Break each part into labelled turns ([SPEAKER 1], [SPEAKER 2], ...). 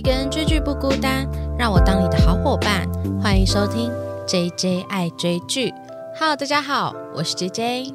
[SPEAKER 1] 一个人追剧不孤单，让我当你的好伙伴。欢迎收听 J J 爱追剧。Hello，大家好，我是 J J。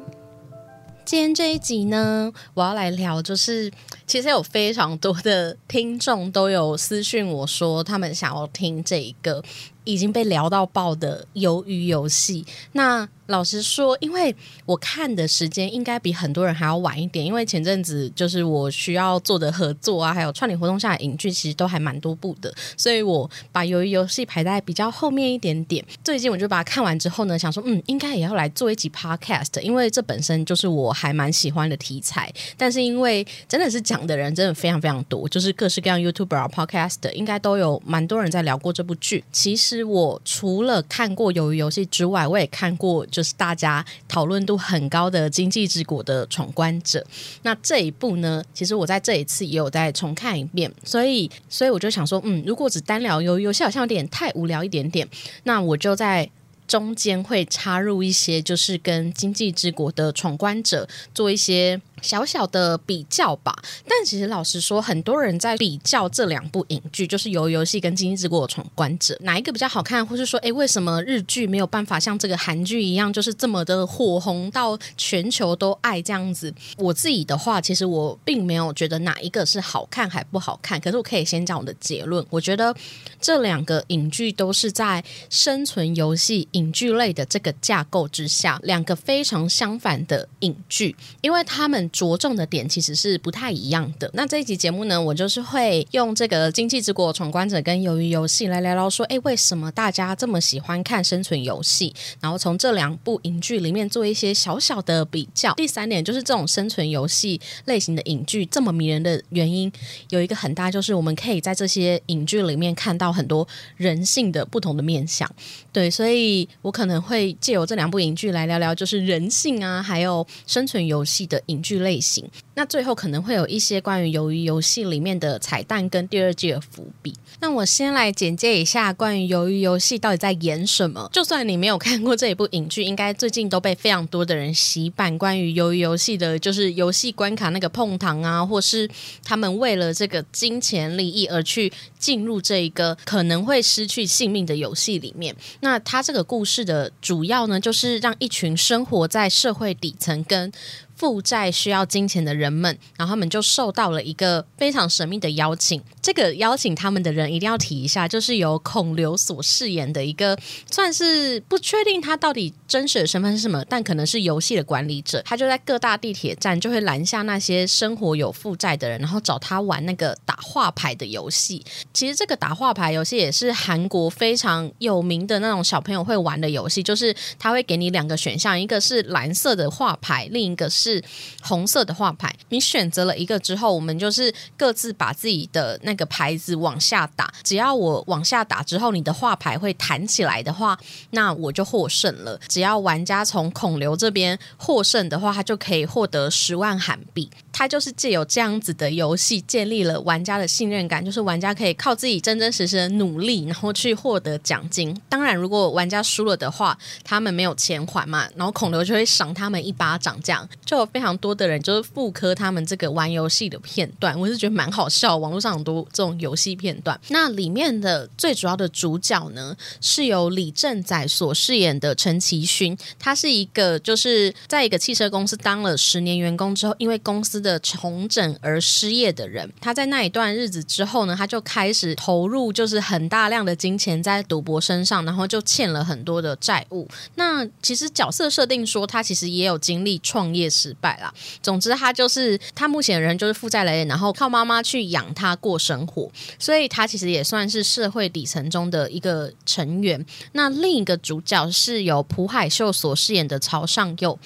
[SPEAKER 1] 今天这一集呢，我要来聊，就是其实有非常多的听众都有私讯我说，他们想要听这一个已经被聊到爆的《鱿鱼游戏》。那老实说，因为我看的时间应该比很多人还要晚一点，因为前阵子就是我需要做的合作啊，还有串联活动下的影剧，其实都还蛮多部的，所以我把鱿鱼游戏排在比较后面一点点。最近我就把它看完之后呢，想说，嗯，应该也要来做一集 podcast，因为这本身就是我还蛮喜欢的题材。但是因为真的是讲的人真的非常非常多，就是各式各样 YouTuber、podcast 应该都有蛮多人在聊过这部剧。其实我除了看过鱿鱼游戏之外，我也看过。就是大家讨论度很高的《经济之国》的闯关者，那这一部呢，其实我在这一次也有再重看一遍，所以，所以我就想说，嗯，如果只单聊鱿鱼游戏，好像有点太无聊一点点，那我就在。中间会插入一些，就是跟《经济之国》的闯关者做一些小小的比较吧。但其实老实说，很多人在比较这两部影剧，就是《游游戏》跟《经济之国》的闯关者，哪一个比较好看，或是说，哎，为什么日剧没有办法像这个韩剧一样，就是这么的火红到全球都爱这样子？我自己的话，其实我并没有觉得哪一个是好看还不好看。可是我可以先讲我的结论，我觉得这两个影剧都是在生存游戏。影剧类的这个架构之下，两个非常相反的影剧，因为他们着重的点其实是不太一样的。那这一集节目呢，我就是会用这个《经济之国闯关者》跟《鱿鱼游戏》来聊聊，说，哎，为什么大家这么喜欢看生存游戏？然后从这两部影剧里面做一些小小的比较。第三点就是这种生存游戏类型的影剧这么迷人的原因，有一个很大就是我们可以在这些影剧里面看到很多人性的不同的面相。对，所以。我可能会借由这两部影剧来聊聊，就是人性啊，还有生存游戏的影剧类型。那最后可能会有一些关于鱿鱼游戏里面的彩蛋跟第二季的伏笔。那我先来简介一下关于鱿鱼游戏到底在演什么。就算你没有看过这一部影剧，应该最近都被非常多的人洗版。关于鱿鱼游戏的，就是游戏关卡那个碰糖啊，或是他们为了这个金钱利益而去进入这一个可能会失去性命的游戏里面。那他这个故事的主要呢，就是让一群生活在社会底层跟。负债需要金钱的人们，然后他们就受到了一个非常神秘的邀请。这个邀请他们的人一定要提一下，就是由孔刘所饰演的一个，算是不确定他到底真实的身份是什么，但可能是游戏的管理者。他就在各大地铁站就会拦下那些生活有负债的人，然后找他玩那个打画牌的游戏。其实这个打画牌游戏也是韩国非常有名的那种小朋友会玩的游戏，就是他会给你两个选项，一个是蓝色的画牌，另一个是。红色的画牌，你选择了一个之后，我们就是各自把自己的那个牌子往下打。只要我往下打之后，你的画牌会弹起来的话，那我就获胜了。只要玩家从孔刘这边获胜的话，他就可以获得十万韩币。他就是借由这样子的游戏建立了玩家的信任感，就是玩家可以靠自己真真实实的努力，然后去获得奖金。当然，如果玩家输了的话，他们没有钱还嘛，然后孔刘就会赏他们一巴掌，这样就。有非常多的人就是复刻他们这个玩游戏的片段，我是觉得蛮好笑。网络上很多这种游戏片段，那里面的最主要的主角呢，是由李正宰所饰演的陈其勋。他是一个就是在一个汽车公司当了十年员工之后，因为公司的重整而失业的人。他在那一段日子之后呢，他就开始投入就是很大量的金钱在赌博身上，然后就欠了很多的债务。那其实角色设定说，他其实也有经历创业。失败啦。总之，他就是他目前人就是负债累累，然后靠妈妈去养他过生活，所以他其实也算是社会底层中的一个成员。那另一个主角是由朴海秀所饰演的曹尚佑。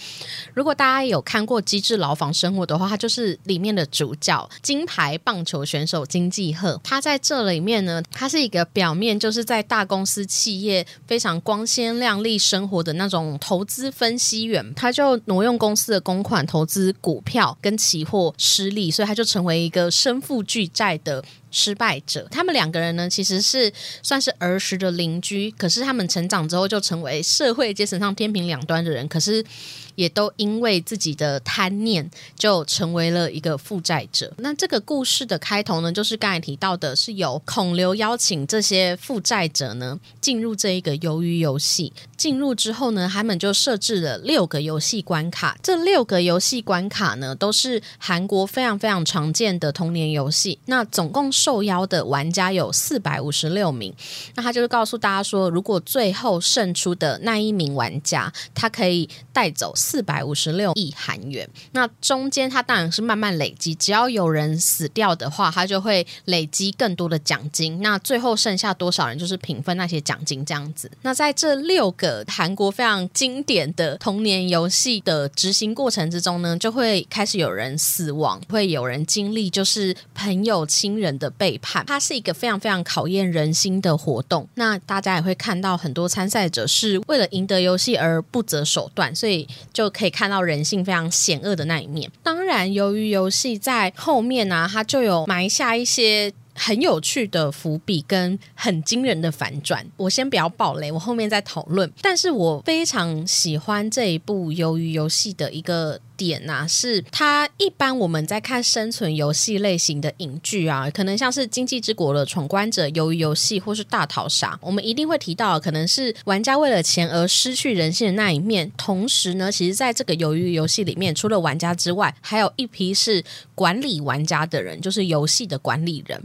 [SPEAKER 1] 如果大家有看过《机智牢房生活》的话，他就是里面的主角，金牌棒球选手金继鹤。他在这里面呢，他是一个表面就是在大公司企业非常光鲜亮丽生活的那种投资分析员，他就挪用公司的公。款投资股票跟期货失利，所以他就成为一个身负巨债的失败者。他们两个人呢，其实是算是儿时的邻居，可是他们成长之后就成为社会阶层上天平两端的人，可是。也都因为自己的贪念，就成为了一个负债者。那这个故事的开头呢，就是刚才提到的，是由孔刘邀请这些负债者呢进入这一个鱿鱼游戏。进入之后呢，他们就设置了六个游戏关卡。这六个游戏关卡呢，都是韩国非常非常常见的童年游戏。那总共受邀的玩家有四百五十六名。那他就是告诉大家说，如果最后胜出的那一名玩家，他可以带走。四百五十六亿韩元，那中间它当然是慢慢累积，只要有人死掉的话，它就会累积更多的奖金。那最后剩下多少人，就是平分那些奖金这样子。那在这六个韩国非常经典的童年游戏的执行过程之中呢，就会开始有人死亡，会有人经历就是朋友亲人的背叛。它是一个非常非常考验人心的活动。那大家也会看到很多参赛者是为了赢得游戏而不择手段，所以。就可以看到人性非常险恶的那一面。当然，由于游戏在后面呢，它就有埋下一些很有趣的伏笔跟很惊人的反转。我先不要爆雷，我后面再讨论。但是我非常喜欢这一部鱿鱼游戏的一个。点呐，是它一般我们在看生存游戏类型的影剧啊，可能像是《经济之国》的闯关者、鱿鱼游戏或是大逃杀，我们一定会提到，可能是玩家为了钱而失去人性的那一面。同时呢，其实在这个鱿鱼游戏里面，除了玩家之外，还有一批是管理玩家的人，就是游戏的管理人。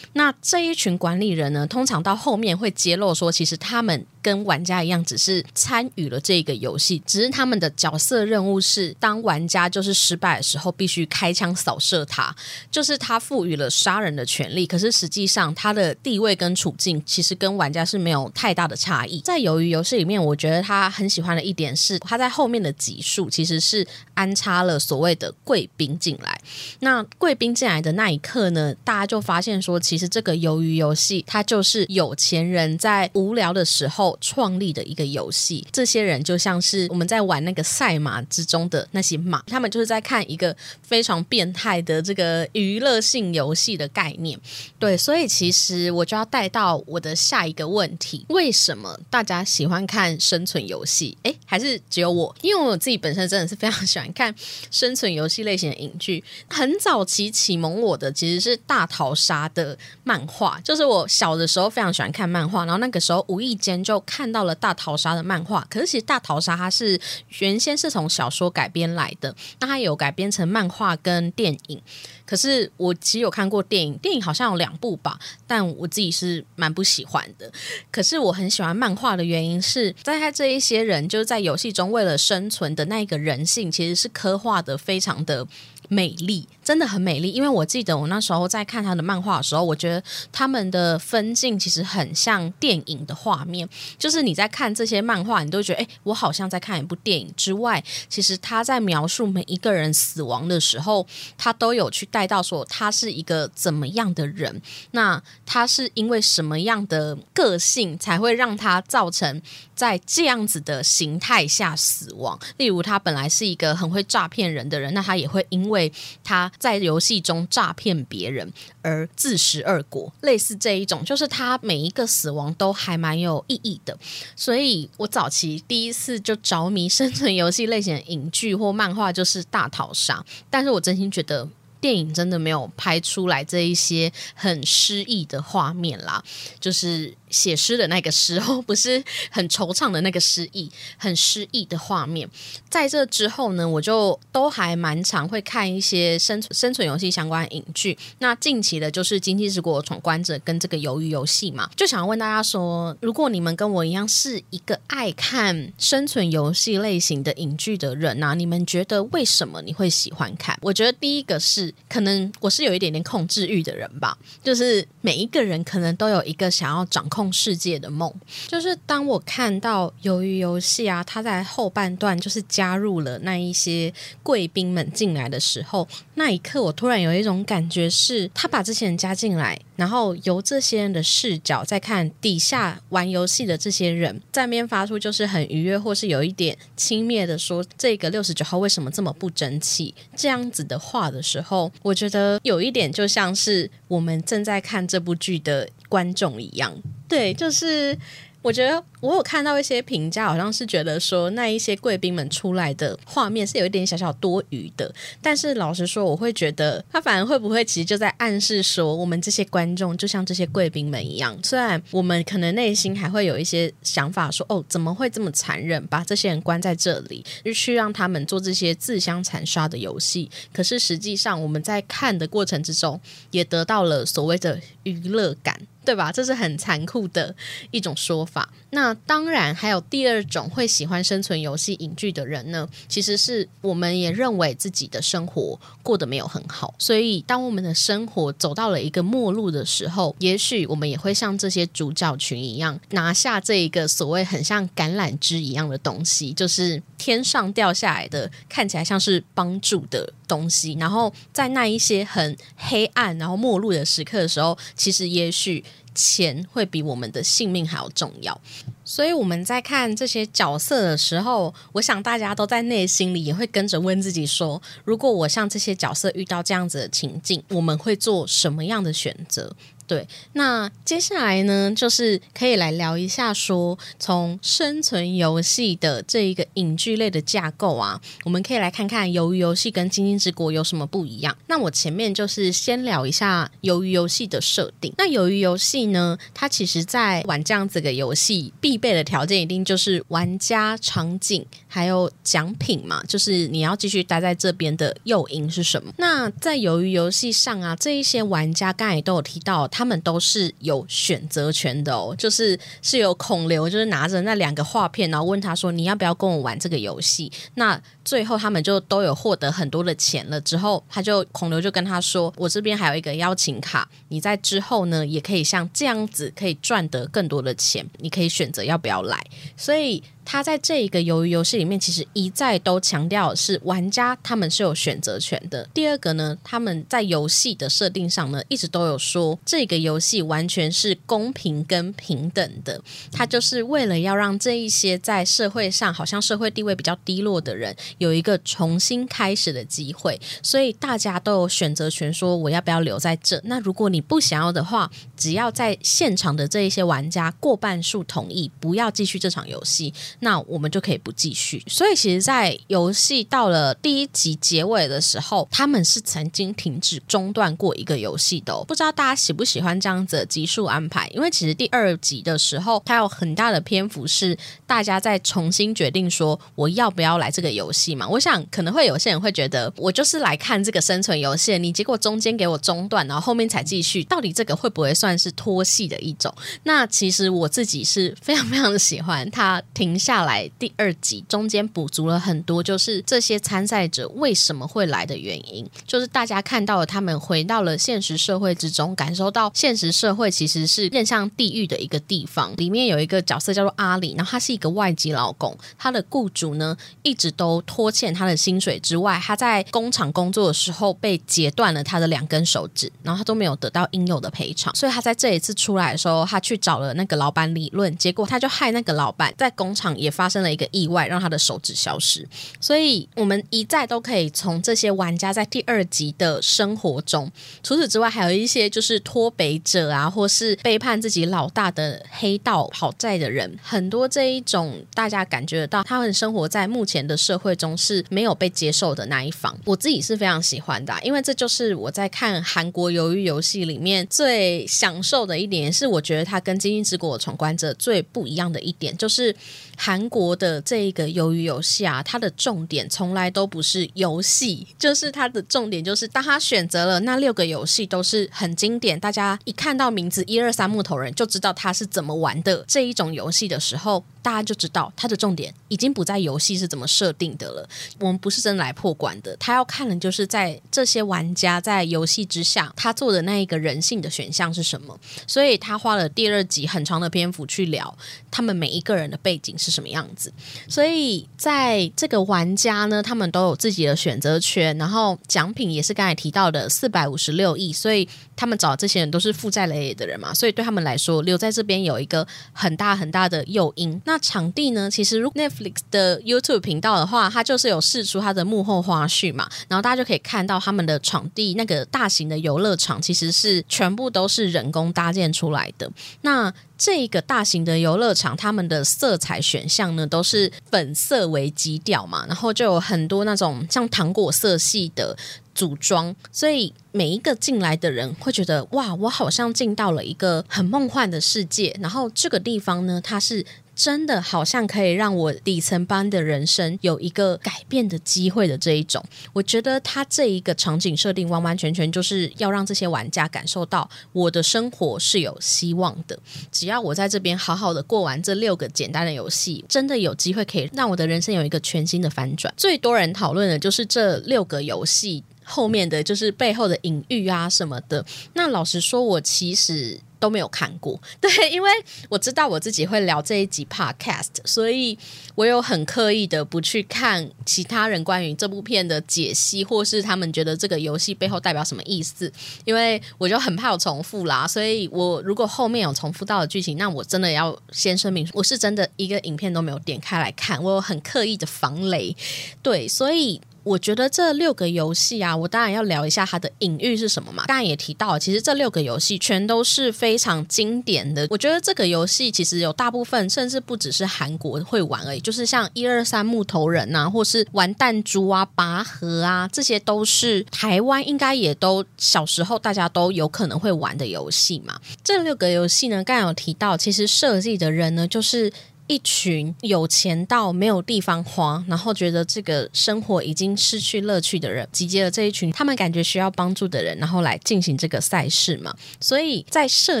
[SPEAKER 1] 那这一群管理人呢，通常到后面会揭露说，其实他们跟玩家一样，只是参与了这个游戏，只是他们的角色任务是当玩。家就是失败的时候必须开枪扫射他，就是他赋予了杀人的权利。可是实际上他的地位跟处境其实跟玩家是没有太大的差异。在鱿鱼游戏里面，我觉得他很喜欢的一点是，他在后面的集数其实是安插了所谓的贵宾进来。那贵宾进来的那一刻呢，大家就发现说，其实这个鱿鱼游戏它就是有钱人在无聊的时候创立的一个游戏。这些人就像是我们在玩那个赛马之中的那些马。他们就是在看一个非常变态的这个娱乐性游戏的概念，对，所以其实我就要带到我的下一个问题：为什么大家喜欢看生存游戏？诶，还是只有我？因为我自己本身真的是非常喜欢看生存游戏类型的影剧。很早期启蒙我的其实是大逃杀的漫画，就是我小的时候非常喜欢看漫画，然后那个时候无意间就看到了大逃杀的漫画。可是其实大逃杀它是原先是从小说改编来的。那它有改编成漫画跟电影，可是我其实有看过电影，电影好像有两部吧，但我自己是蛮不喜欢的。可是我很喜欢漫画的原因是在他这一些人就是在游戏中为了生存的那个人性，其实是刻画的非常的。美丽真的很美丽，因为我记得我那时候在看他的漫画的时候，我觉得他们的分镜其实很像电影的画面。就是你在看这些漫画，你都觉得哎，我好像在看一部电影。之外，其实他在描述每一个人死亡的时候，他都有去带到说他是一个怎么样的人，那他是因为什么样的个性才会让他造成在这样子的形态下死亡？例如，他本来是一个很会诈骗人的人，那他也会因为为他在游戏中诈骗别人而自食恶果，类似这一种，就是他每一个死亡都还蛮有意义的。所以我早期第一次就着迷生存游戏类型的影剧或漫画，就是《大逃杀》，但是我真心觉得电影真的没有拍出来这一些很诗意的画面啦，就是。写诗的那个时候，不是很惆怅的那个诗意，很诗意的画面。在这之后呢，我就都还蛮常会看一些生存生存游戏相关影剧。那近期的就是《经济之国闯关者》跟这个鱿鱼游戏嘛，就想问大家说，如果你们跟我一样是一个爱看生存游戏类型的影剧的人啊，你们觉得为什么你会喜欢看？我觉得第一个是，可能我是有一点点控制欲的人吧，就是每一个人可能都有一个想要掌控。世界的梦。就是当我看到鱿鱼游戏啊，它在后半段就是加入了那一些贵宾们进来的时候，那一刻我突然有一种感觉，是他把这些人加进来，然后由这些人的视角再看底下玩游戏的这些人，在面发出就是很愉悦或是有一点轻蔑的说：“这个六十九号为什么这么不争气？”这样子的话的时候，我觉得有一点就像是我们正在看这部剧的观众一样，对，就是我觉得。我有看到一些评价，好像是觉得说那一些贵宾们出来的画面是有一点小小多余的。但是老实说，我会觉得他反而会不会其实就在暗示说，我们这些观众就像这些贵宾们一样，虽然我们可能内心还会有一些想法说，哦，怎么会这么残忍，把这些人关在这里，就去让他们做这些自相残杀的游戏？可是实际上我们在看的过程之中，也得到了所谓的娱乐感，对吧？这是很残酷的一种说法。那当然，还有第二种会喜欢生存游戏影剧的人呢，其实是我们也认为自己的生活过得没有很好，所以当我们的生活走到了一个末路的时候，也许我们也会像这些主角群一样，拿下这一个所谓很像橄榄枝一样的东西，就是天上掉下来的，看起来像是帮助的东西。然后在那一些很黑暗然后末路的时刻的时候，其实也许。钱会比我们的性命还要重要，所以我们在看这些角色的时候，我想大家都在内心里也会跟着问自己说：如果我像这些角色遇到这样子的情境，我们会做什么样的选择？对，那接下来呢，就是可以来聊一下，说从生存游戏的这一个影剧类的架构啊，我们可以来看看鱿鱼游戏跟精英之国有什么不一样。那我前面就是先聊一下鱿鱼游戏的设定。那鱿鱼游戏呢，它其实在玩这样子个游戏，必备的条件一定就是玩家、场景还有奖品嘛，就是你要继续待在这边的诱因是什么？那在鱿鱼游戏上啊，这一些玩家刚才都有提到。他们都是有选择权的哦，就是是有孔刘，就是拿着那两个画片，然后问他说：“你要不要跟我玩这个游戏？”那最后他们就都有获得很多的钱了。之后他就孔刘就跟他说：“我这边还有一个邀请卡，你在之后呢也可以像这样子可以赚得更多的钱，你可以选择要不要来。”所以。他在这一个鱿鱼游戏里面，其实一再都强调是玩家他们是有选择权的。第二个呢，他们在游戏的设定上呢，一直都有说这个游戏完全是公平跟平等的。他就是为了要让这一些在社会上好像社会地位比较低落的人有一个重新开始的机会，所以大家都有选择权，说我要不要留在这。那如果你不想要的话，只要在现场的这一些玩家过半数同意，不要继续这场游戏。那我们就可以不继续。所以，其实，在游戏到了第一集结尾的时候，他们是曾经停止中断过一个游戏的。不知道大家喜不喜欢这样子的集数安排？因为其实第二集的时候，它有很大的篇幅是大家在重新决定说我要不要来这个游戏嘛。我想可能会有些人会觉得，我就是来看这个生存游戏，你结果中间给我中断，然后后面才继续，到底这个会不会算是拖戏的一种？那其实我自己是非常非常的喜欢它停。下来第二集中间补足了很多，就是这些参赛者为什么会来的原因，就是大家看到了他们回到了现实社会之中，感受到现实社会其实是面向地狱的一个地方。里面有一个角色叫做阿里，然后他是一个外籍劳工，他的雇主呢一直都拖欠他的薪水之外，他在工厂工作的时候被截断了他的两根手指，然后他都没有得到应有的赔偿，所以他在这一次出来的时候，他去找了那个老板理论，结果他就害那个老板在工厂。也发生了一个意外，让他的手指消失。所以，我们一再都可以从这些玩家在第二集的生活中，除此之外，还有一些就是脱北者啊，或是背叛自己老大的黑道讨债的人，很多这一种大家感觉得到，他们生活在目前的社会中是没有被接受的那一方。我自己是非常喜欢的，因为这就是我在看韩国鱿鱼游戏里面最享受的一点，是我觉得它跟《精英之国》闯关者最不一样的一点，就是。韩国的这一个鱿鱼游戏啊，它的重点从来都不是游戏，就是它的重点就是当他选择了那六个游戏都是很经典，大家一看到名字一二三木头人就知道他是怎么玩的这一种游戏的时候。大家就知道它的重点已经不在游戏是怎么设定的了。我们不是真来破关的，他要看的就是在这些玩家在游戏之下，他做的那一个人性的选项是什么。所以他花了第二集很长的篇幅去聊他们每一个人的背景是什么样子。所以在这个玩家呢，他们都有自己的选择权，然后奖品也是刚才提到的四百五十六亿，所以他们找这些人都是负债累累的人嘛，所以对他们来说留在这边有一个很大很大的诱因。那场地呢，其实如 Netflix 的 YouTube 频道的话，它就是有试出它的幕后花絮嘛，然后大家就可以看到他们的场地那个大型的游乐场其实是全部都是人工搭建出来的。那这个大型的游乐场，他们的色彩选选项呢都是粉色为基调嘛，然后就有很多那种像糖果色系的组装，所以每一个进来的人会觉得哇，我好像进到了一个很梦幻的世界。然后这个地方呢，它是。真的好像可以让我底层班的人生有一个改变的机会的这一种，我觉得他这一个场景设定完完全全就是要让这些玩家感受到我的生活是有希望的。只要我在这边好好的过完这六个简单的游戏，真的有机会可以让我的人生有一个全新的反转。最多人讨论的就是这六个游戏后面的就是背后的隐喻啊什么的。那老实说，我其实。都没有看过，对，因为我知道我自己会聊这一集 podcast，所以我有很刻意的不去看其他人关于这部片的解析，或是他们觉得这个游戏背后代表什么意思，因为我就很怕有重复啦，所以我如果后面有重复到的剧情，那我真的要先声明，我是真的一个影片都没有点开来看，我有很刻意的防雷，对，所以。我觉得这六个游戏啊，我当然要聊一下它的隐喻是什么嘛。刚才也提到，其实这六个游戏全都是非常经典的。我觉得这个游戏其实有大部分，甚至不只是韩国会玩而已，就是像一二三木头人呐，或是玩弹珠啊、拔河啊，这些都是台湾应该也都小时候大家都有可能会玩的游戏嘛。这六个游戏呢，刚才有提到，其实设计的人呢，就是。一群有钱到没有地方花，然后觉得这个生活已经失去乐趣的人，集结了这一群他们感觉需要帮助的人，然后来进行这个赛事嘛。所以在设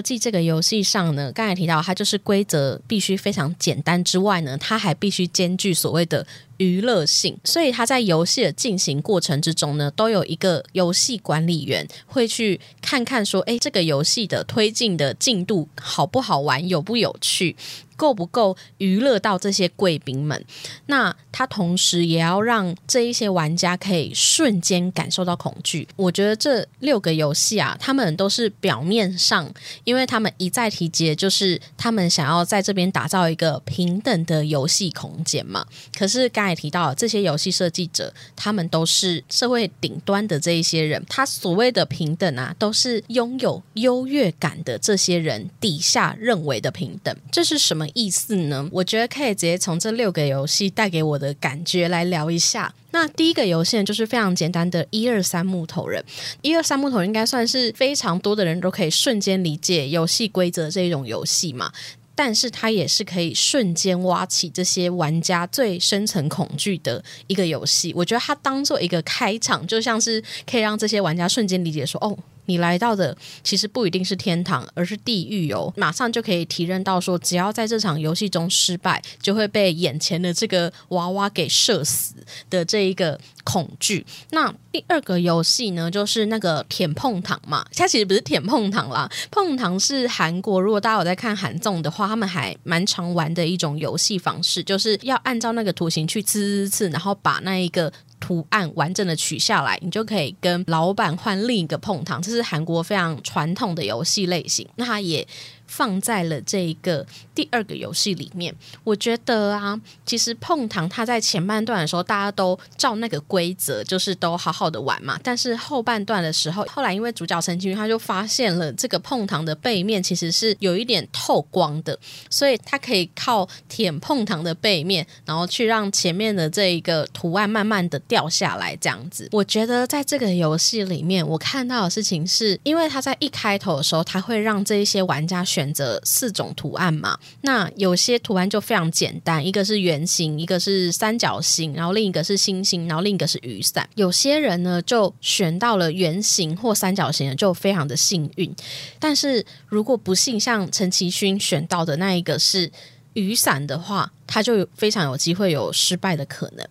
[SPEAKER 1] 计这个游戏上呢，刚才提到它就是规则必须非常简单之外呢，它还必须兼具所谓的。娱乐性，所以他在游戏的进行过程之中呢，都有一个游戏管理员会去看看说，哎，这个游戏的推进的进度好不好玩，有不有趣，够不够娱乐到这些贵宾们？那他同时也要让这一些玩家可以瞬间感受到恐惧。我觉得这六个游戏啊，他们都是表面上，因为他们一再提及，就是他们想要在这边打造一个平等的游戏空间嘛。可是刚才提到这些游戏设计者，他们都是社会顶端的这一些人。他所谓的平等啊，都是拥有优越感的这些人底下认为的平等。这是什么意思呢？我觉得可以直接从这六个游戏带给我的感觉来聊一下。那第一个游戏就是非常简单的一二三木头人，一二三木头人应该算是非常多的人都可以瞬间理解游戏规则这种游戏嘛。但是它也是可以瞬间挖起这些玩家最深层恐惧的一个游戏。我觉得它当做一个开场，就像是可以让这些玩家瞬间理解说：“哦，你来到的其实不一定是天堂，而是地狱哦。”马上就可以提认到说，只要在这场游戏中失败，就会被眼前的这个娃娃给射死的这一个。恐惧。那第二个游戏呢，就是那个舔碰糖嘛。它其实不是舔碰糖啦，碰糖是韩国。如果大家有在看韩综的话，他们还蛮常玩的一种游戏方式，就是要按照那个图形去刺刺刺，然后把那一个图案完整的取下来，你就可以跟老板换另一个碰糖。这是韩国非常传统的游戏类型。那它也。放在了这一个第二个游戏里面，我觉得啊，其实碰糖它在前半段的时候，大家都照那个规则，就是都好好的玩嘛。但是后半段的时候，后来因为主角陈清他就发现了这个碰糖的背面其实是有一点透光的，所以他可以靠舔碰糖的背面，然后去让前面的这一个图案慢慢的掉下来，这样子。我觉得在这个游戏里面，我看到的事情是，因为他在一开头的时候，他会让这一些玩家。选择四种图案嘛，那有些图案就非常简单，一个是圆形，一个是三角形，然后另一个是星星，然后另一个是雨伞。有些人呢就选到了圆形或三角形的，就非常的幸运。但是如果不幸像陈其勋选到的那一个是雨伞的话，他就非常有机会有失败的可能。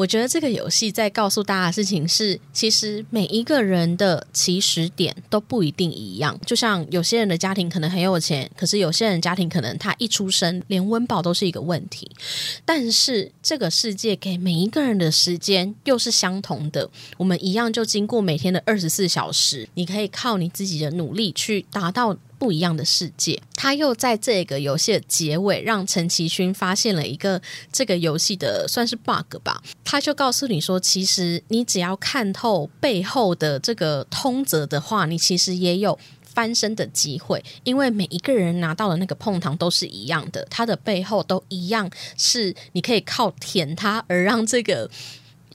[SPEAKER 1] 我觉得这个游戏在告诉大家的事情是，其实每一个人的起始点都不一定一样。就像有些人的家庭可能很有钱，可是有些人家庭可能他一出生连温饱都是一个问题。但是这个世界给每一个人的时间又是相同的，我们一样就经过每天的二十四小时，你可以靠你自己的努力去达到。不一样的世界，他又在这个游戏的结尾，让陈其勋发现了一个这个游戏的算是 bug 吧。他就告诉你说，其实你只要看透背后的这个通则的话，你其实也有翻身的机会，因为每一个人拿到的那个碰糖都是一样的，它的背后都一样，是你可以靠舔它而让这个。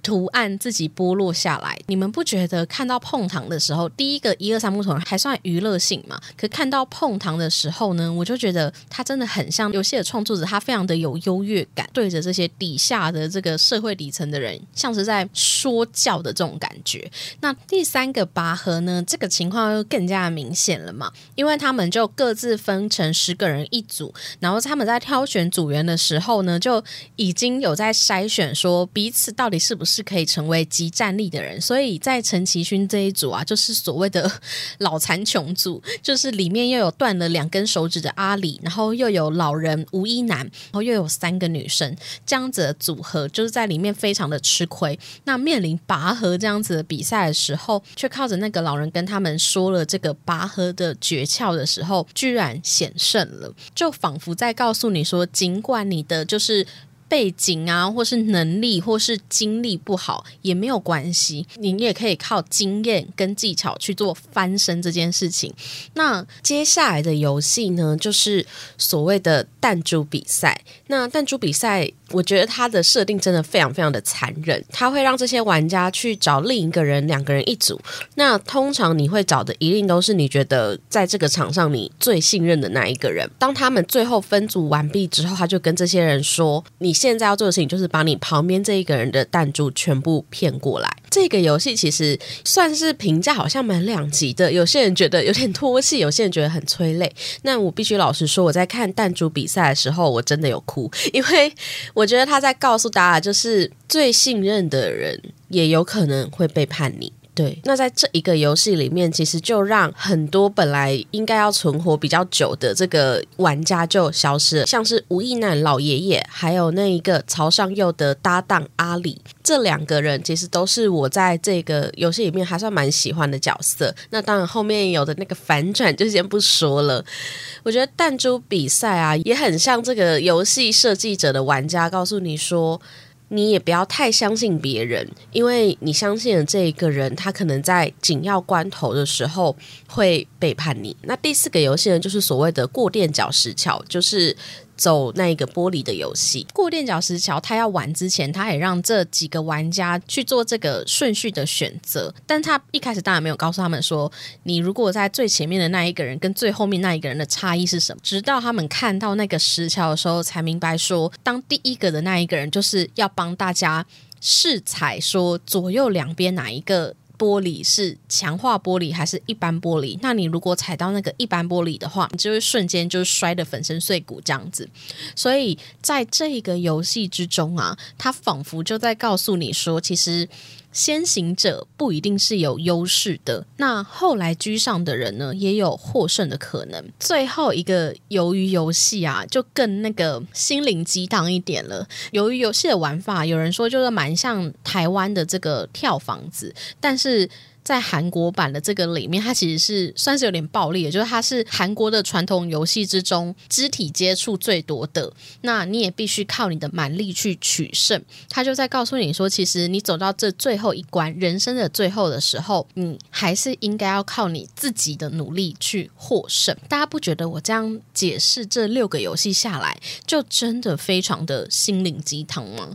[SPEAKER 1] 图案自己剥落下来，你们不觉得看到碰糖的时候，第一个一二三木头人还算娱乐性嘛？可看到碰糖的时候呢，我就觉得他真的很像游戏的创作者，他非常的有优越感，对着这些底下的这个社会底层的人，像是在说教的这种感觉。那第三个拔河呢，这个情况又更加明显了嘛？因为他们就各自分成十个人一组，然后他们在挑选组员的时候呢，就已经有在筛选说彼此到底是不是。是可以成为极战力的人，所以在陈其勋这一组啊，就是所谓的 老残穷组，就是里面又有断了两根手指的阿里，然后又有老人吴一男，然后又有三个女生，这样子的组合就是在里面非常的吃亏。那面临拔河这样子的比赛的时候，却靠着那个老人跟他们说了这个拔河的诀窍的时候，居然险胜了，就仿佛在告诉你说，尽管你的就是。背景啊，或是能力，或是经历不好也没有关系，你也可以靠经验跟技巧去做翻身这件事情。那接下来的游戏呢，就是所谓的弹珠比赛。那弹珠比赛。我觉得它的设定真的非常非常的残忍，它会让这些玩家去找另一个人，两个人一组。那通常你会找的一定都是你觉得在这个场上你最信任的那一个人。当他们最后分组完毕之后，他就跟这些人说：“你现在要做的事情就是把你旁边这一个人的弹珠全部骗过来。”这个游戏其实算是评价好像蛮两极的，有些人觉得有点拖戏，有些人觉得很催泪。那我必须老实说，我在看弹珠比赛的时候，我真的有哭，因为。我觉得他在告诉大家，就是最信任的人也有可能会背叛你。对，那在这一个游戏里面，其实就让很多本来应该要存活比较久的这个玩家就消失了，像是吴亦男老爷爷，还有那一个曹尚佑的搭档阿里，这两个人其实都是我在这个游戏里面还算蛮喜欢的角色。那当然后面有的那个反转就先不说了。我觉得弹珠比赛啊，也很像这个游戏设计者的玩家告诉你说。你也不要太相信别人，因为你相信的这一个人，他可能在紧要关头的时候会背叛你。那第四个游戏呢，就是所谓的过垫脚石桥，就是。走那一个玻璃的游戏，过垫脚石桥。他要玩之前，他也让这几个玩家去做这个顺序的选择。但他一开始当然没有告诉他们说，你如果在最前面的那一个人跟最后面那一个人的差异是什么。直到他们看到那个石桥的时候，才明白说，当第一个的那一个人就是要帮大家试踩，说左右两边哪一个。玻璃是强化玻璃还是一般玻璃？那你如果踩到那个一般玻璃的话，你就会瞬间就是摔得粉身碎骨这样子。所以在这个游戏之中啊，它仿佛就在告诉你说，其实。先行者不一定是有优势的，那后来居上的人呢，也有获胜的可能。最后一个鱿鱼游戏啊，就更那个心灵鸡汤一点了。鱿鱼游戏的玩法，有人说就是蛮像台湾的这个跳房子，但是。在韩国版的这个里面，它其实是算是有点暴力的，就是它是韩国的传统游戏之中肢体接触最多的。那你也必须靠你的蛮力去取胜。他就在告诉你说，其实你走到这最后一关，人生的最后的时候，你还是应该要靠你自己的努力去获胜。大家不觉得我这样解释这六个游戏下来，就真的非常的心灵鸡汤吗？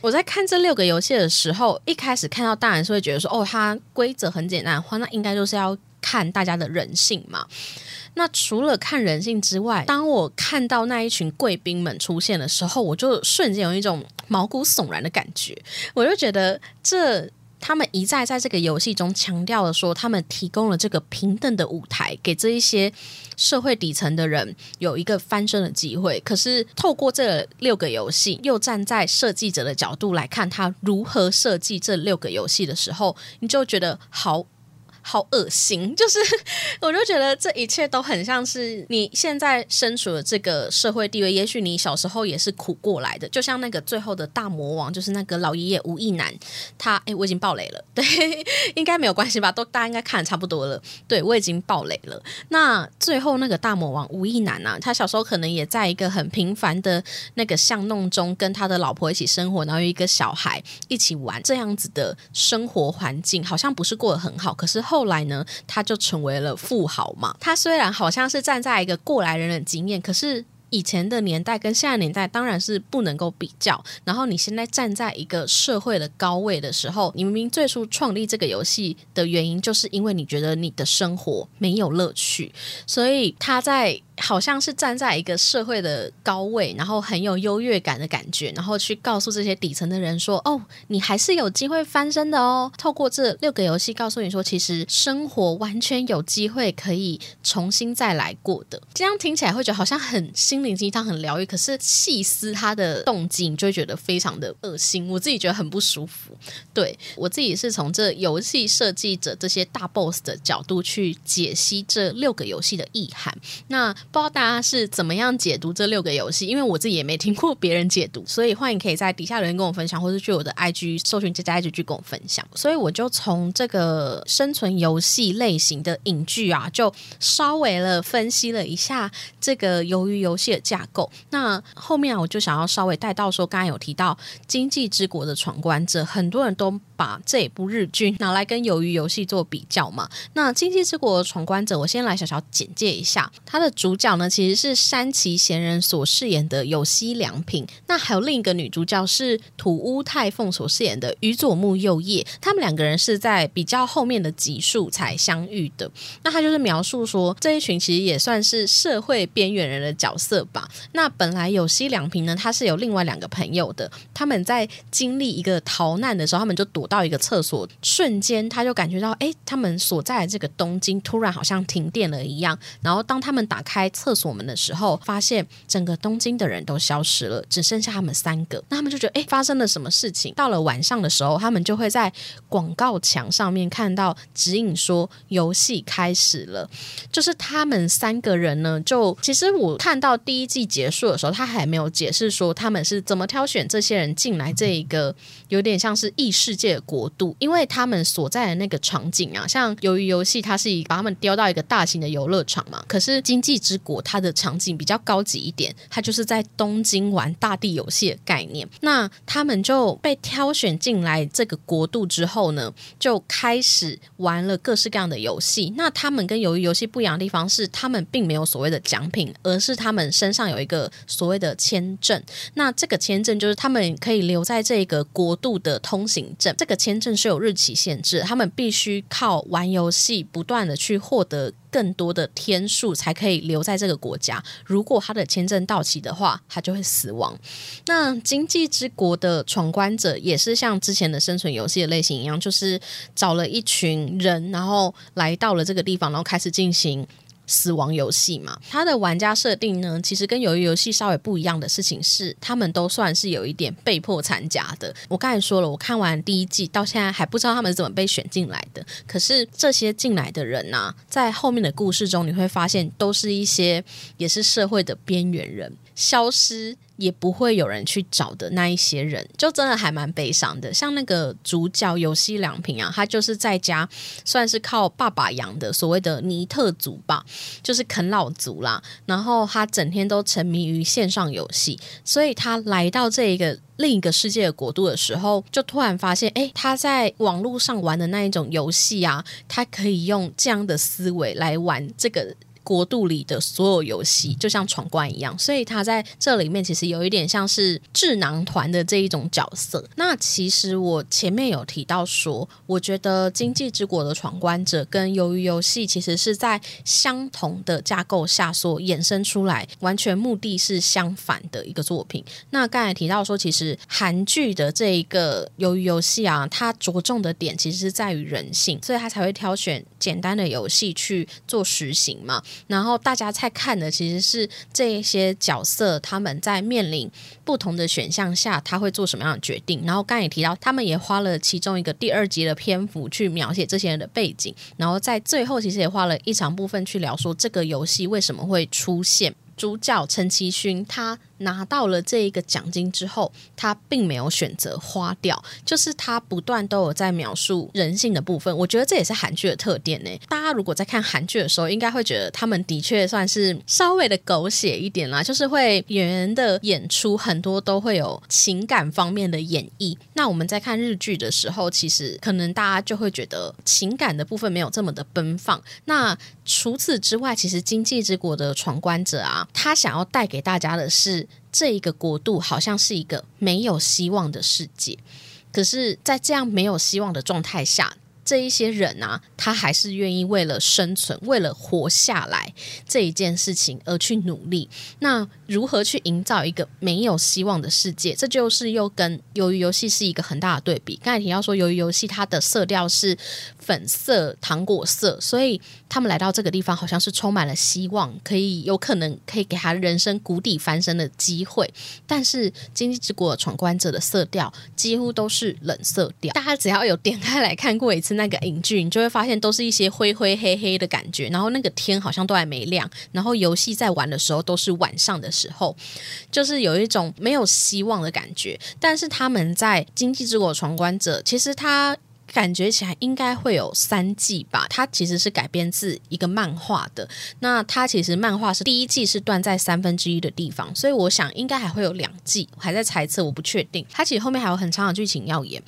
[SPEAKER 1] 我在看这六个游戏的时候，一开始看到当然是会觉得说，哦，它规则。很简单的话，那应该就是要看大家的人性嘛。那除了看人性之外，当我看到那一群贵宾们出现的时候，我就瞬间有一种毛骨悚然的感觉。我就觉得这他们一再在这个游戏中强调了说，他们提供了这个平等的舞台，给这一些社会底层的人有一个翻身的机会。可是透过这六个游戏，又站在设计者的角度来看，他如何设计这六个游戏的时候，你就觉得好。好恶心，就是我就觉得这一切都很像是你现在身处的这个社会地位，也许你小时候也是苦过来的，就像那个最后的大魔王，就是那个老爷爷吴亦男，他哎，我已经爆雷了，对，应该没有关系吧？都大家应该看的差不多了，对我已经爆雷了。那最后那个大魔王吴亦男啊，他小时候可能也在一个很平凡的那个巷弄中，跟他的老婆一起生活，然后一个小孩一起玩，这样子的生活环境好像不是过得很好，可是后。后来呢，他就成为了富豪嘛。他虽然好像是站在一个过来人的经验，可是以前的年代跟现在年代当然是不能够比较。然后你现在站在一个社会的高位的时候，你明明最初创立这个游戏的原因，就是因为你觉得你的生活没有乐趣，所以他在。好像是站在一个社会的高位，然后很有优越感的感觉，然后去告诉这些底层的人说：“哦，你还是有机会翻身的哦。”透过这六个游戏告诉你说，其实生活完全有机会可以重新再来过的。这样听起来会觉得好像很心灵鸡汤、很疗愈，可是细思他的动机，你就会觉得非常的恶心。我自己觉得很不舒服。对我自己是从这游戏设计者这些大 boss 的角度去解析这六个游戏的意涵。那不知道大家是怎么样解读这六个游戏，因为我自己也没听过别人解读，所以欢迎可以在底下留言跟我分享，或是去我的 IG 搜寻这家 IG 去跟我分享。所以我就从这个生存游戏类型的影剧啊，就稍微了分析了一下这个鱿鱼游戏的架构。那后面啊我就想要稍微带到说，刚刚有提到《经济之国的闯关者》，很多人都把这部日剧拿来跟鱿鱼游戏做比较嘛。那《经济之国的闯关者》，我先来小小简介一下它的主。角呢，其实是山崎贤人所饰演的有希良平，那还有另一个女主角是土屋太凤所饰演的宇佐木佑叶，他们两个人是在比较后面的集数才相遇的。那他就是描述说，这一群其实也算是社会边缘人的角色吧。那本来有希良平呢，他是有另外两个朋友的，他们在经历一个逃难的时候，他们就躲到一个厕所，瞬间他就感觉到，哎，他们所在的这个东京突然好像停电了一样。然后当他们打开厕所门的时候，发现整个东京的人都消失了，只剩下他们三个。那他们就觉得，哎，发生了什么事情？到了晚上的时候，他们就会在广告墙上面看到指引说游戏开始了。就是他们三个人呢，就其实我看到第一季结束的时候，他还没有解释说他们是怎么挑选这些人进来这一个有点像是异世界的国度，因为他们所在的那个场景啊，像由于游戏它是以把他们丢到一个大型的游乐场嘛，可是经济之国它的场景比较高级一点，它就是在东京玩大地游戏的概念。那他们就被挑选进来这个国度之后呢，就开始玩了各式各样的游戏。那他们跟游游戏不一样的地方是，他们并没有所谓的奖品，而是他们身上有一个所谓的签证。那这个签证就是他们可以留在这个国度的通行证。这个签证是有日期限制，他们必须靠玩游戏不断的去获得。更多的天数才可以留在这个国家。如果他的签证到期的话，他就会死亡。那经济之国的闯关者也是像之前的生存游戏的类型一样，就是找了一群人，然后来到了这个地方，然后开始进行。死亡游戏嘛，它的玩家设定呢，其实跟鱿鱼游戏稍微不一样的事情是，他们都算是有一点被迫参加的。我刚才说了，我看完第一季到现在还不知道他们怎么被选进来的。可是这些进来的人呐，在后面的故事中，你会发现都是一些也是社会的边缘人，消失。也不会有人去找的那一些人，就真的还蛮悲伤的。像那个主角游戏良平啊，他就是在家算是靠爸爸养的所谓的尼特族吧，就是啃老族啦。然后他整天都沉迷于线上游戏，所以他来到这一个另一个世界的国度的时候，就突然发现，哎，他在网络上玩的那一种游戏啊，他可以用这样的思维来玩这个。国度里的所有游戏，就像闯关一样，所以他在这里面其实有一点像是智囊团的这一种角色。那其实我前面有提到说，我觉得《经济之国的闯关者》跟《鱿鱼游戏》其实是在相同的架构下所衍生出来，完全目的是相反的一个作品。那刚才提到说，其实韩剧的这一个鱿鱼游戏啊，它着重的点其实是在于人性，所以他才会挑选简单的游戏去做实行嘛。然后大家在看的其实是这一些角色他们在面临不同的选项下，他会做什么样的决定。然后刚也提到，他们也花了其中一个第二集的篇幅去描写这些人的背景，然后在最后其实也花了一长部分去聊说这个游戏为什么会出现。主角陈其勋他。拿到了这一个奖金之后，他并没有选择花掉，就是他不断都有在描述人性的部分。我觉得这也是韩剧的特点呢。大家如果在看韩剧的时候，应该会觉得他们的确算是稍微的狗血一点啦，就是会演员的演出很多都会有情感方面的演绎。那我们在看日剧的时候，其实可能大家就会觉得情感的部分没有这么的奔放。那除此之外，其实《经济之国的闯关者》啊，他想要带给大家的是。这一个国度好像是一个没有希望的世界，可是，在这样没有希望的状态下。这一些人啊，他还是愿意为了生存、为了活下来这一件事情而去努力。那如何去营造一个没有希望的世界？这就是又跟鱿鱼游戏是一个很大的对比。刚才提到说，鱿鱼游戏它的色调是粉色、糖果色，所以他们来到这个地方，好像是充满了希望，可以有可能可以给他人生谷底翻身的机会。但是《经济之国闯关者》的色调几乎都是冷色调，大家只要有点开来看过一次。那个影剧，你就会发现都是一些灰灰黑黑的感觉，然后那个天好像都还没亮，然后游戏在玩的时候都是晚上的时候，就是有一种没有希望的感觉。但是他们在《经济之国闯关者》，其实他。感觉起来应该会有三季吧，它其实是改编自一个漫画的。那它其实漫画是第一季是断在三分之一的地方，所以我想应该还会有两季，还在猜测，我不确定。它其实后面还有很长的剧情要演。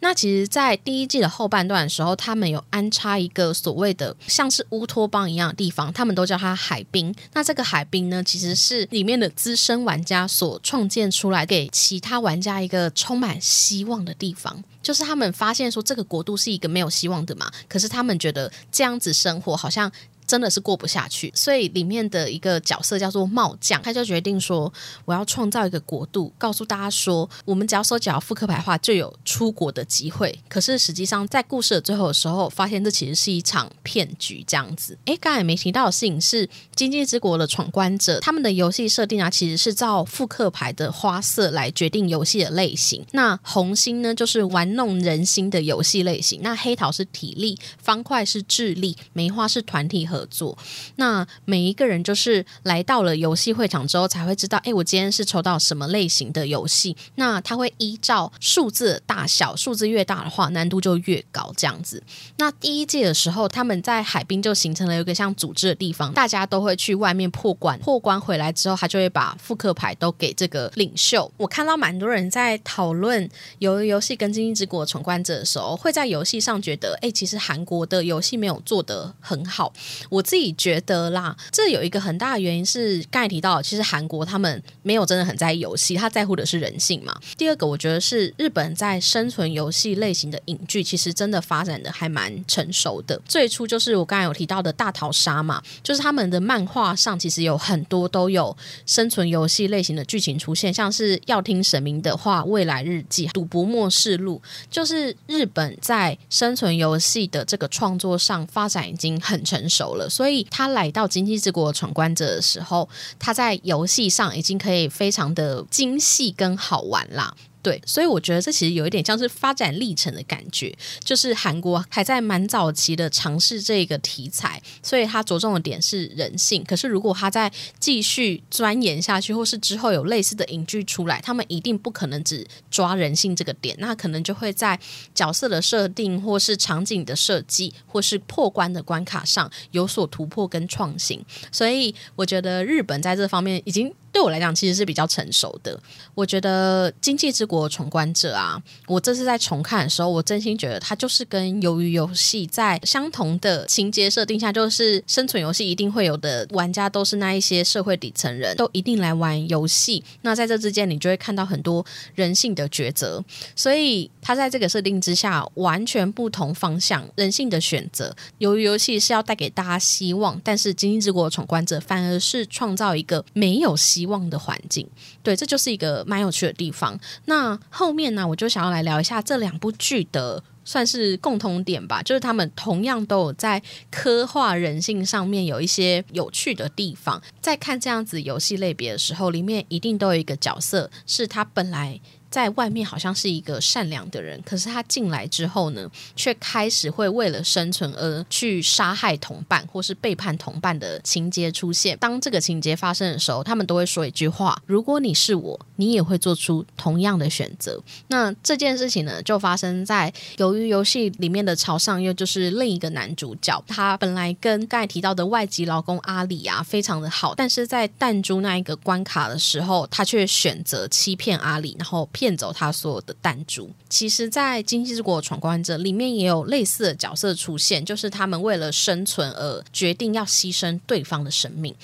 [SPEAKER 1] 那其实，在第一季的后半段的时候，他们有安插一个所谓的像是乌托邦一样的地方，他们都叫它海滨。那这个海滨呢，其实是里面的资深玩家所创建出来，给其他玩家一个充满希望的地方。就是他们发现说，这个国度是一个没有希望的嘛，可是他们觉得这样子生活好像。真的是过不下去，所以里面的一个角色叫做茂将，他就决定说：“我要创造一个国度，告诉大家说，我们只要收集到复刻牌的话，就有出国的机会。”可是实际上，在故事的最后的时候，发现这其实是一场骗局，这样子。诶，刚才没提到的事情是《经济之国的闯关者》，他们的游戏设定啊，其实是照复刻牌的花色来决定游戏的类型。那红心呢，就是玩弄人心的游戏类型；那黑桃是体力，方块是智力，梅花是团体合作，那每一个人就是来到了游戏会场之后，才会知道，哎，我今天是抽到什么类型的游戏。那他会依照数字大小，数字越大的话，难度就越高，这样子。那第一届的时候，他们在海滨就形成了一个像组织的地方，大家都会去外面破关，破关回来之后，他就会把复刻牌都给这个领袖。我看到蛮多人在讨论游游戏跟经济之国闯关者的时候，会在游戏上觉得，哎，其实韩国的游戏没有做得很好。我自己觉得啦，这有一个很大的原因是刚才提到，其实韩国他们没有真的很在意游戏，他在乎的是人性嘛。第二个，我觉得是日本在生存游戏类型的影剧，其实真的发展的还蛮成熟的。最初就是我刚才有提到的大逃杀嘛，就是他们的漫画上其实有很多都有生存游戏类型的剧情出现，像是要听神明的话、未来日记、赌博末世录，就是日本在生存游戏的这个创作上发展已经很成熟。了，所以他来到经济之国闯关者的时候，他在游戏上已经可以非常的精细跟好玩啦。对，所以我觉得这其实有一点像是发展历程的感觉，就是韩国还在蛮早期的尝试这个题材，所以它着重的点是人性。可是如果他在继续钻研下去，或是之后有类似的影剧出来，他们一定不可能只抓人性这个点，那可能就会在角色的设定，或是场景的设计，或是破关的关卡上有所突破跟创新。所以我觉得日本在这方面已经。对我来讲，其实是比较成熟的。我觉得《经济之国闯关者》啊，我这次在重看的时候，我真心觉得它就是跟《鱿鱼游戏》在相同的情节设定下，就是生存游戏一定会有的玩家都是那一些社会底层人，都一定来玩游戏。那在这之间，你就会看到很多人性的抉择。所以，它在这个设定之下，完全不同方向人性的选择。鱿鱼游戏是要带给大家希望，但是《经济之国闯关者》反而是创造一个没有。希望的环境，对，这就是一个蛮有趣的地方。那那后面呢，我就想要来聊一下这两部剧的算是共同点吧，就是他们同样都有在刻画人性上面有一些有趣的地方。在看这样子游戏类别的时候，里面一定都有一个角色是他本来。在外面好像是一个善良的人，可是他进来之后呢，却开始会为了生存而去杀害同伴，或是背叛同伴的情节出现。当这个情节发生的时候，他们都会说一句话：“如果你是我，你也会做出同样的选择。”那这件事情呢，就发生在《由于游戏》里面的朝上，又就是另一个男主角。他本来跟刚才提到的外籍劳工阿里啊非常的好，但是在弹珠那一个关卡的时候，他却选择欺骗阿里，然后。骗走他所有的弹珠。其实，在《经济之国闯关者》里面也有类似的角色出现，就是他们为了生存而决定要牺牲对方的生命。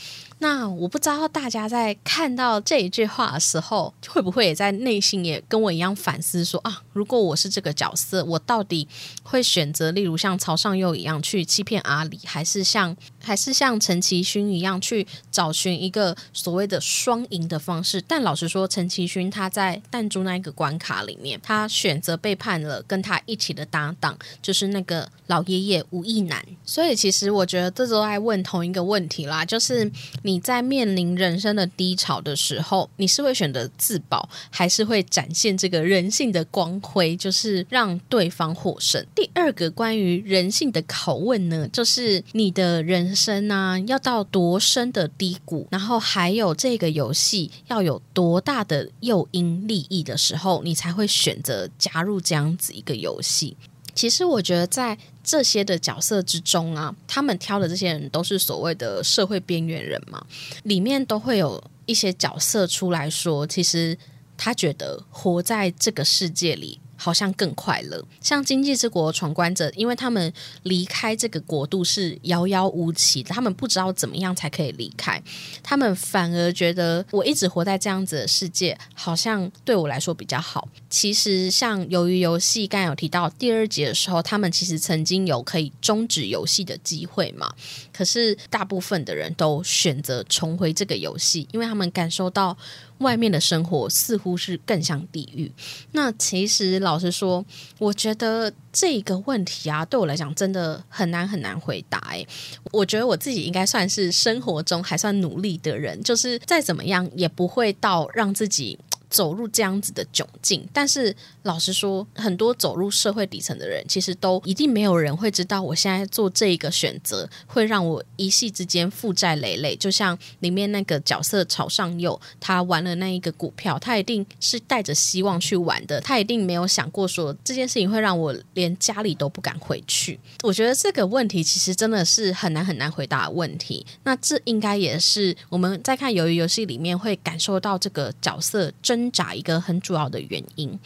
[SPEAKER 1] 那我不知道大家在看到这一句话的时候，会不会也在内心也跟我一样反思说啊，如果我是这个角色，我到底会选择例如像曹尚佑一样去欺骗阿里，还是像还是像陈其勋一样去找寻一个所谓的双赢的方式？但老实说，陈其勋他在弹珠那一个关卡里面，他选择背叛了跟他一起的搭档，就是那个老爷爷吴亦男。所以其实我觉得这都在问同一个问题啦，就是你在面临人生的低潮的时候，你是会选择自保，还是会展现这个人性的光辉，就是让对方获胜？第二个关于人性的拷问呢，就是你的人生啊，要到多深的低谷，然后还有这个游戏要有多大的诱因利益的时候，你才会选择加入这样子一个游戏。其实我觉得在。这些的角色之中啊，他们挑的这些人都是所谓的社会边缘人嘛，里面都会有一些角色出来说，其实他觉得活在这个世界里。好像更快乐，像经济之国闯关者，因为他们离开这个国度是遥遥无期的，他们不知道怎么样才可以离开，他们反而觉得我一直活在这样子的世界，好像对我来说比较好。其实像鱿鱼游戏，刚有提到第二节的时候，他们其实曾经有可以终止游戏的机会嘛，可是大部分的人都选择重回这个游戏，因为他们感受到。外面的生活似乎是更像地狱。那其实老实说，我觉得这个问题啊，对我来讲真的很难很难回答。诶，我觉得我自己应该算是生活中还算努力的人，就是再怎么样也不会到让自己。走入这样子的窘境，但是老实说，很多走入社会底层的人，其实都一定没有人会知道，我现在做这一个选择会让我一夕之间负债累累。就像里面那个角色朝上右，他玩了那一个股票，他一定是带着希望去玩的，他一定没有想过说这件事情会让我连家里都不敢回去。我觉得这个问题其实真的是很难很难回答的问题。那这应该也是我们在看《鱿鱼游戏》里面会感受到这个角色。挣扎一个很主要的原因，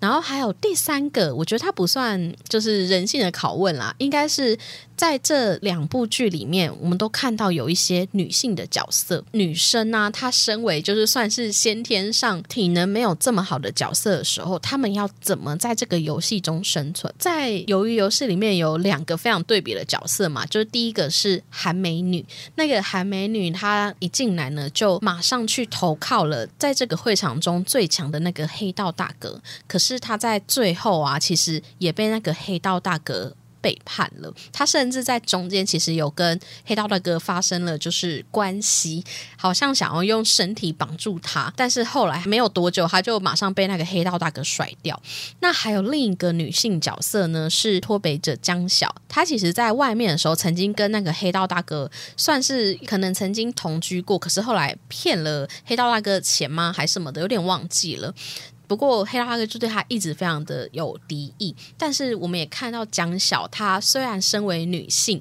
[SPEAKER 1] 然后还有第三个，我觉得它不算就是人性的拷问啦，应该是。在这两部剧里面，我们都看到有一些女性的角色，女生啊，她身为就是算是先天上体能没有这么好的角色的时候，她们要怎么在这个游戏中生存？在鱿鱼游戏里面有两个非常对比的角色嘛，就是第一个是韩美女，那个韩美女她一进来呢，就马上去投靠了在这个会场中最强的那个黑道大哥，可是是他在最后啊，其实也被那个黑道大哥。背叛了他，甚至在中间其实有跟黑道大哥发生了就是关系，好像想要用身体绑住他，但是后来没有多久，他就马上被那个黑道大哥甩掉。那还有另一个女性角色呢，是脱北者江晓，她其实在外面的时候曾经跟那个黑道大哥算是可能曾经同居过，可是后来骗了黑道大哥钱吗，还什么的，有点忘记了。不过黑道大哥就对他一直非常的有敌意。但是我们也看到蒋晓，她虽然身为女性。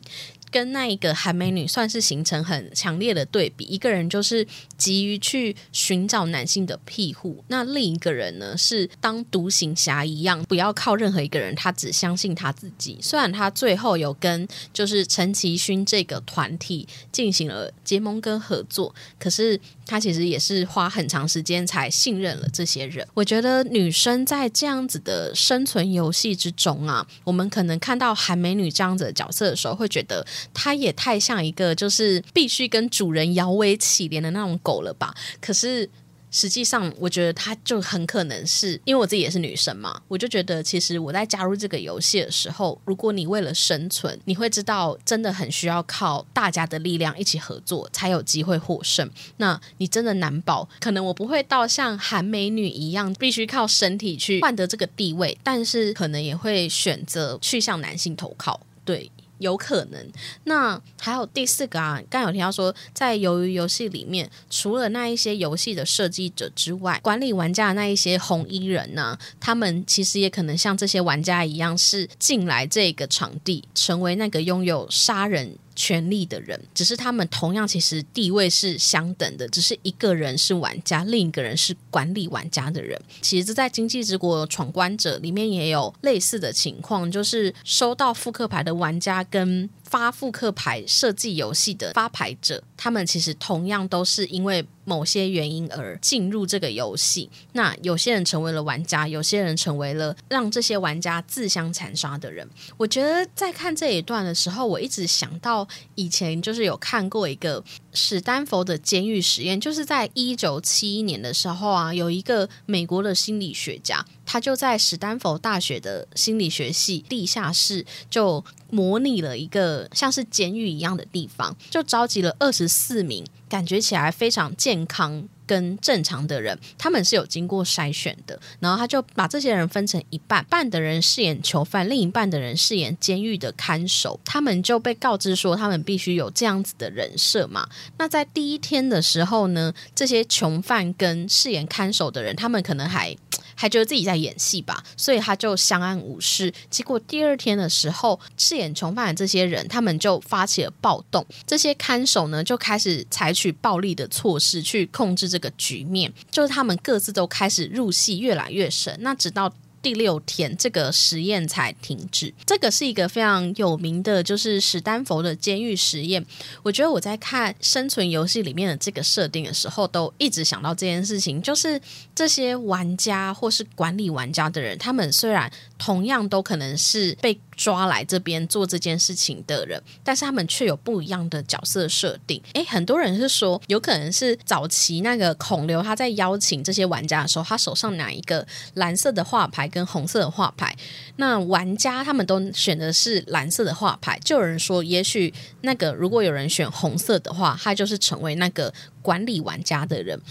[SPEAKER 1] 跟那一个韩美女算是形成很强烈的对比，一个人就是急于去寻找男性的庇护，那另一个人呢是当独行侠一样，不要靠任何一个人，他只相信他自己。虽然他最后有跟就是陈其勋这个团体进行了结盟跟合作，可是他其实也是花很长时间才信任了这些人。我觉得女生在这样子的生存游戏之中啊，我们可能看到韩美女这样子的角色的时候，会觉得。它也太像一个就是必须跟主人摇尾乞怜的那种狗了吧？可是实际上，我觉得它就很可能是因为我自己也是女生嘛，我就觉得其实我在加入这个游戏的时候，如果你为了生存，你会知道真的很需要靠大家的力量一起合作才有机会获胜。那你真的难保，可能我不会到像韩美女一样必须靠身体去换得这个地位，但是可能也会选择去向男性投靠。对。有可能。那还有第四个啊，刚有提到说，在鱿鱼游戏里面，除了那一些游戏的设计者之外，管理玩家的那一些红衣人呢，他们其实也可能像这些玩家一样，是进来这个场地，成为那个拥有杀人。权利的人，只是他们同样其实地位是相等的，只是一个人是玩家，另一个人是管理玩家的人。其实，在经济之国闯关者里面也有类似的情况，就是收到复刻牌的玩家跟。发复刻牌设计游戏的发牌者，他们其实同样都是因为某些原因而进入这个游戏。那有些人成为了玩家，有些人成为了让这些玩家自相残杀的人。我觉得在看这一段的时候，我一直想到以前就是有看过一个史丹佛的监狱实验，就是在一九七一年的时候啊，有一个美国的心理学家。他就在史丹佛大学的心理学系地下室，就模拟了一个像是监狱一样的地方，就召集了二十四名感觉起来非常健康跟正常的人，他们是有经过筛选的。然后他就把这些人分成一半，半的人饰演囚犯，另一半的人饰演监狱的看守。他们就被告知说，他们必须有这样子的人设嘛。那在第一天的时候呢，这些囚犯跟饰演看守的人，他们可能还。还觉得自己在演戏吧，所以他就相安无事。结果第二天的时候，饰演囚犯的这些人，他们就发起了暴动。这些看守呢，就开始采取暴力的措施去控制这个局面，就是他们各自都开始入戏越来越深。那直到。第六天，这个实验才停止。这个是一个非常有名的，就是史丹佛的监狱实验。我觉得我在看生存游戏里面的这个设定的时候，都一直想到这件事情，就是这些玩家或是管理玩家的人，他们虽然同样都可能是被。抓来这边做这件事情的人，但是他们却有不一样的角色设定。诶，很多人是说，有可能是早期那个孔刘他在邀请这些玩家的时候，他手上拿一个蓝色的画牌跟红色的画牌，那玩家他们都选的是蓝色的画牌，就有人说，也许那个如果有人选红色的话，他就是成为那个管理玩家的人。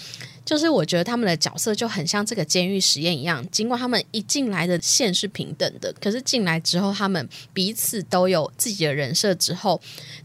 [SPEAKER 1] 就是我觉得他们的角色就很像这个监狱实验一样，尽管他们一进来的线是平等的，可是进来之后，他们彼此都有自己的人设。之后，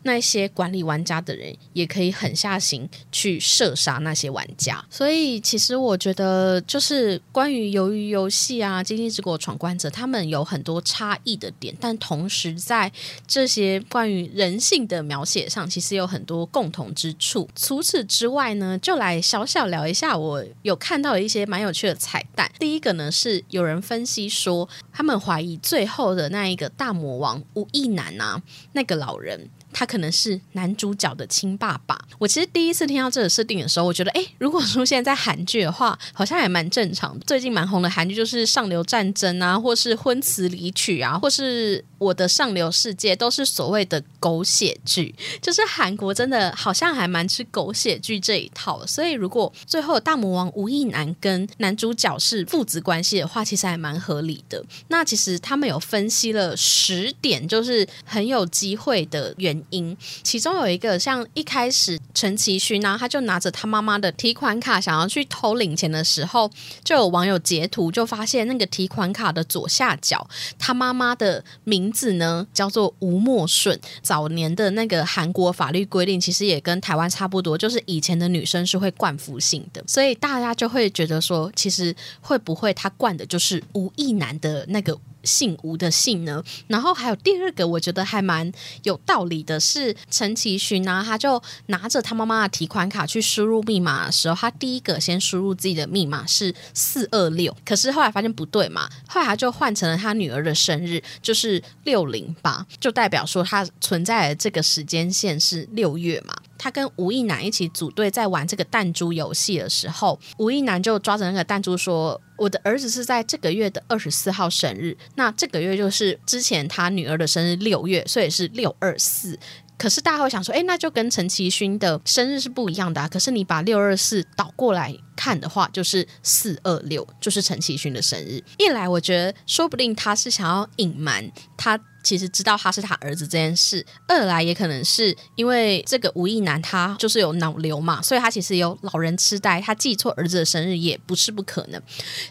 [SPEAKER 1] 那些管理玩家的人也可以狠下心去射杀那些玩家。所以，其实我觉得，就是关于鱿鱼游戏啊、经济之国闯关者，他们有很多差异的点，但同时在这些关于人性的描写上，其实有很多共同之处。除此之外呢，就来小小聊一下。我有看到一些蛮有趣的彩蛋。第一个呢，是有人分析说，他们怀疑最后的那一个大魔王吴亦男啊，那个老人。他可能是男主角的亲爸爸。我其实第一次听到这个设定的时候，我觉得，哎，如果出现在韩剧的话，好像也蛮正常的。最近蛮红的韩剧就是《上流战争》啊，或是《婚词离曲》啊，或是《我的上流世界》，都是所谓的狗血剧。就是韩国真的好像还蛮吃狗血剧这一套。所以如果最后大魔王吴亦男跟男主角是父子关系的话，其实还蛮合理的。那其实他们有分析了十点，就是很有机会的原。因其中有一个像一开始陈其勋呢，他就拿着他妈妈的提款卡想要去偷领钱的时候，就有网友截图，就发现那个提款卡的左下角，他妈妈的名字呢叫做吴莫顺。早年的那个韩国法律规定其实也跟台湾差不多，就是以前的女生是会冠夫姓的，所以大家就会觉得说，其实会不会他冠的就是吴亦男的那个？姓吴的姓呢？然后还有第二个，我觉得还蛮有道理的，是陈其勋呢，他就拿着他妈妈的提款卡去输入密码的时候，他第一个先输入自己的密码是四二六，可是后来发现不对嘛，后来他就换成了他女儿的生日，就是六零八，就代表说他存在的这个时间线是六月嘛。他跟吴亦男一起组队在玩这个弹珠游戏的时候，吴亦男就抓着那个弹珠说：“我的儿子是在这个月的二十四号生日，那这个月就是之前他女儿的生日六月，所以是六二四。可是大家会想说，哎，那就跟陈其勋的生日是不一样的啊。可是你把六二四倒过来看的话，就是四二六，就是陈其勋的生日。一来，我觉得说不定他是想要隐瞒他。”其实知道他是他儿子这件事，二来也可能是因为这个吴亦男他就是有脑瘤嘛，所以他其实有老人痴呆，他记错儿子的生日也不是不可能。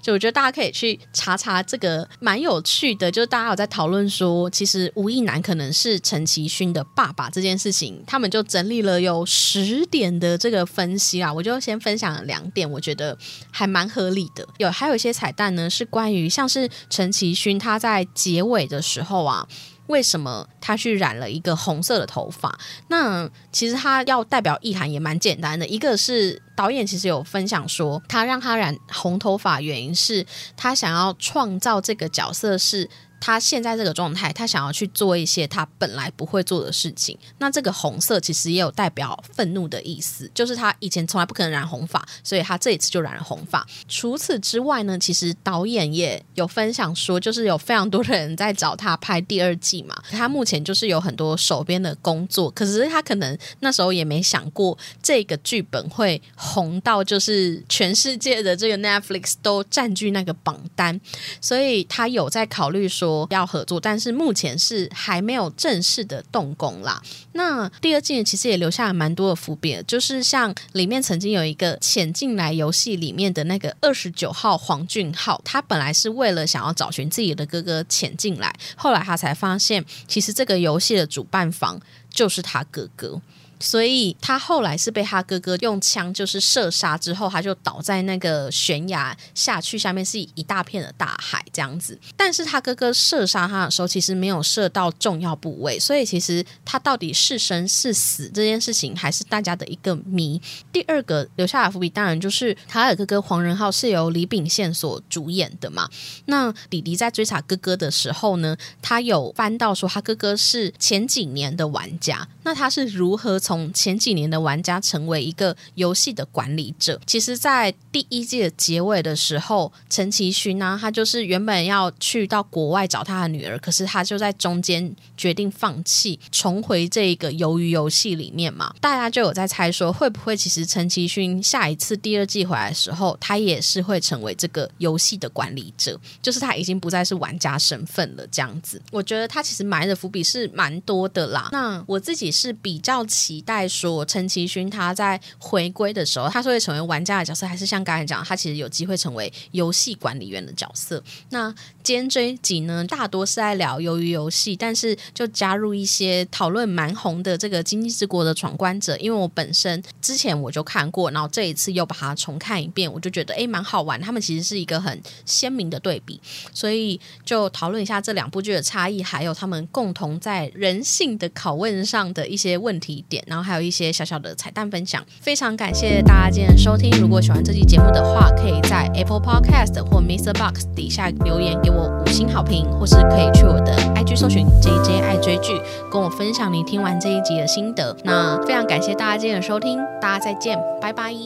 [SPEAKER 1] 就我觉得大家可以去查查这个蛮有趣的，就是大家有在讨论说，其实吴亦男可能是陈其勋的爸爸这件事情，他们就整理了有十点的这个分析啊，我就先分享两点，我觉得还蛮合理的。有还有一些彩蛋呢，是关于像是陈其勋他在结尾的时候啊。为什么他去染了一个红色的头发？那其实他要代表意涵也蛮简单的，一个是导演其实有分享说，他让他染红头发原因是他想要创造这个角色是。他现在这个状态，他想要去做一些他本来不会做的事情。那这个红色其实也有代表愤怒的意思，就是他以前从来不可能染红发，所以他这一次就染了红发。除此之外呢，其实导演也有分享说，就是有非常多的人在找他拍第二季嘛。他目前就是有很多手边的工作，可是他可能那时候也没想过这个剧本会红到就是全世界的这个 Netflix 都占据那个榜单，所以他有在考虑说。要合作，但是目前是还没有正式的动工啦。那第二季其实也留下了蛮多的伏笔，就是像里面曾经有一个潜进来游戏里面的那个二十九号黄俊浩，他本来是为了想要找寻自己的哥哥潜进来，后来他才发现，其实这个游戏的主办方就是他哥哥。所以他后来是被他哥哥用枪就是射杀之后，他就倒在那个悬崖下去，下面是一大片的大海这样子。但是他哥哥射杀他的时候，其实没有射到重要部位，所以其实他到底是生是死这件事情，还是大家的一个谜。第二个留下的伏笔，当然就是他的哥哥黄仁浩是由李秉宪所主演的嘛。那弟弟在追查哥哥的时候呢，他有翻到说他哥哥是前几年的玩家，那他是如何从从前几年的玩家成为一个游戏的管理者，其实，在第一季的结尾的时候，陈其勋呢，他就是原本要去到国外找他的女儿，可是他就在中间决定放弃，重回这个鱿鱼游戏里面嘛。大家就有在猜说，会不会其实陈其勋下一次第二季回来的时候，他也是会成为这个游戏的管理者，就是他已经不再是玩家身份了这样子。我觉得他其实埋的伏笔是蛮多的啦。那我自己是比较奇。待说陈其勋他在回归的时候，他是会成为玩家的角色，还是像刚才讲，他其实有机会成为游戏管理员的角色？那今天这一集呢，大多是在聊鱿鱼游戏，但是就加入一些讨论蛮红的这个《经济之国的闯关者》，因为我本身之前我就看过，然后这一次又把它重看一遍，我就觉得诶蛮好玩。他们其实是一个很鲜明的对比，所以就讨论一下这两部剧的差异，还有他们共同在人性的拷问上的一些问题点。然后还有一些小小的彩蛋分享，非常感谢大家今天的收听。如果喜欢这期节目的话，可以在 Apple Podcast 或 Mr. Box 底下留言给我五星好评，或是可以去我的 IG 搜寻 JJ 爱追剧，跟我分享你听完这一集的心得。那非常感谢大家今天的收听，大家再见，拜拜。